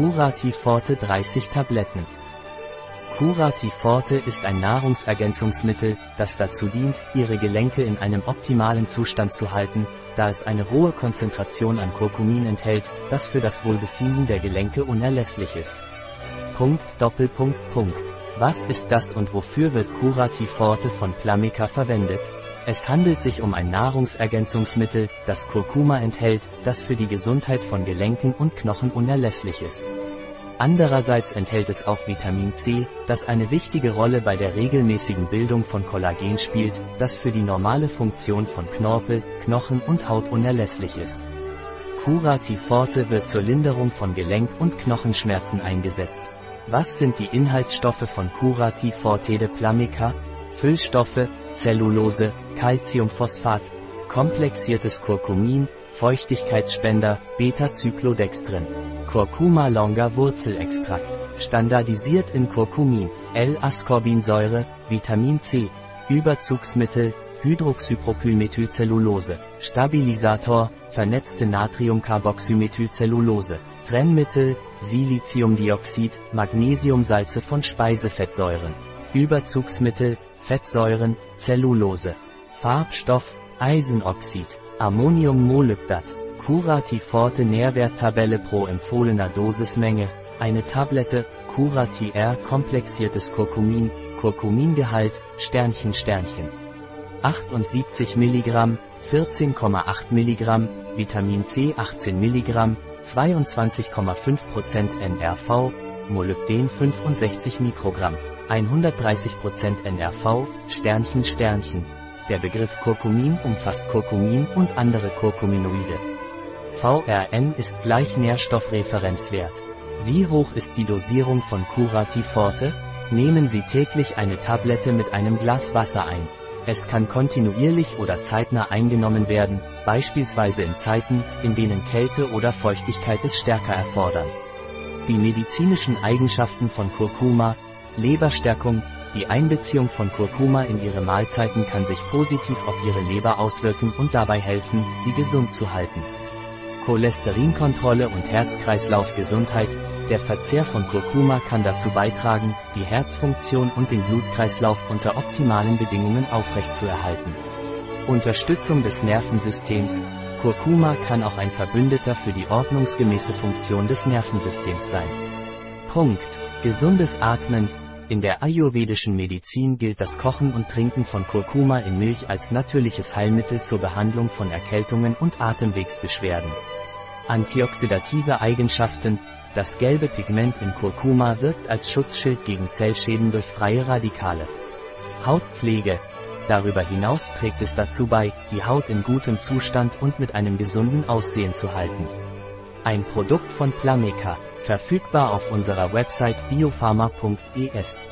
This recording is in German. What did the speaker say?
Curati Forte 30 Tabletten. Curati Forte ist ein Nahrungsergänzungsmittel, das dazu dient, Ihre Gelenke in einem optimalen Zustand zu halten, da es eine hohe Konzentration an Kurkumin enthält, das für das Wohlbefinden der Gelenke unerlässlich ist. Punkt Doppelpunkt Punkt. Was ist das und wofür wird Curati Forte von Plamica verwendet? Es handelt sich um ein Nahrungsergänzungsmittel, das Kurkuma enthält, das für die Gesundheit von Gelenken und Knochen unerlässlich ist. Andererseits enthält es auch Vitamin C, das eine wichtige Rolle bei der regelmäßigen Bildung von Kollagen spielt, das für die normale Funktion von Knorpel, Knochen und Haut unerlässlich ist. Curati Forte wird zur Linderung von Gelenk- und Knochenschmerzen eingesetzt. Was sind die Inhaltsstoffe von Curati Forte de Plamica? Füllstoffe, Zellulose, Calciumphosphat, komplexiertes Kurkumin, Feuchtigkeitsspender, Beta-Cyclodextrin, Curcuma longa Wurzelextrakt, standardisiert in Curcumin, L-Ascorbinsäure, Vitamin C, Überzugsmittel, Hydroxypropylmethylcellulose, Stabilisator, vernetzte Natriumcarboxymethylcellulose, Trennmittel, Siliziumdioxid, Magnesiumsalze von Speisefettsäuren, Überzugsmittel, Fettsäuren, Zellulose, Farbstoff, Eisenoxid, Ammoniummolybdat, Curati Forte Nährwerttabelle pro empfohlener Dosismenge, eine Tablette, Curati R komplexiertes Kurkumin, Kurkumingehalt, Sternchen Sternchen. 78 mg, 14,8 mg, Vitamin C 18 mg, 22,5% NRV, Molybden 65 Mikrogramm, 130% NRV, Sternchen Sternchen. Der Begriff Kurkumin umfasst Kurkumin und andere Kurkuminoide. VRN ist gleich Nährstoffreferenzwert. Wie hoch ist die Dosierung von Curati Forte? Nehmen Sie täglich eine Tablette mit einem Glas Wasser ein. Es kann kontinuierlich oder zeitnah eingenommen werden, beispielsweise in Zeiten, in denen Kälte oder Feuchtigkeit es stärker erfordern. Die medizinischen Eigenschaften von Kurkuma, Leberstärkung, die Einbeziehung von Kurkuma in Ihre Mahlzeiten kann sich positiv auf Ihre Leber auswirken und dabei helfen, sie gesund zu halten. Cholesterinkontrolle und Herz-Kreislauf-Gesundheit, der Verzehr von Kurkuma kann dazu beitragen, die Herzfunktion und den Blutkreislauf unter optimalen Bedingungen aufrechtzuerhalten. Unterstützung des Nervensystems, Kurkuma kann auch ein Verbündeter für die ordnungsgemäße Funktion des Nervensystems sein. Punkt. Gesundes Atmen, in der ayurvedischen Medizin gilt das Kochen und Trinken von Kurkuma in Milch als natürliches Heilmittel zur Behandlung von Erkältungen und Atemwegsbeschwerden. Antioxidative Eigenschaften, das gelbe Pigment in Kurkuma wirkt als Schutzschild gegen Zellschäden durch freie Radikale. Hautpflege. Darüber hinaus trägt es dazu bei, die Haut in gutem Zustand und mit einem gesunden Aussehen zu halten. Ein Produkt von Plameca, verfügbar auf unserer Website biopharma.es.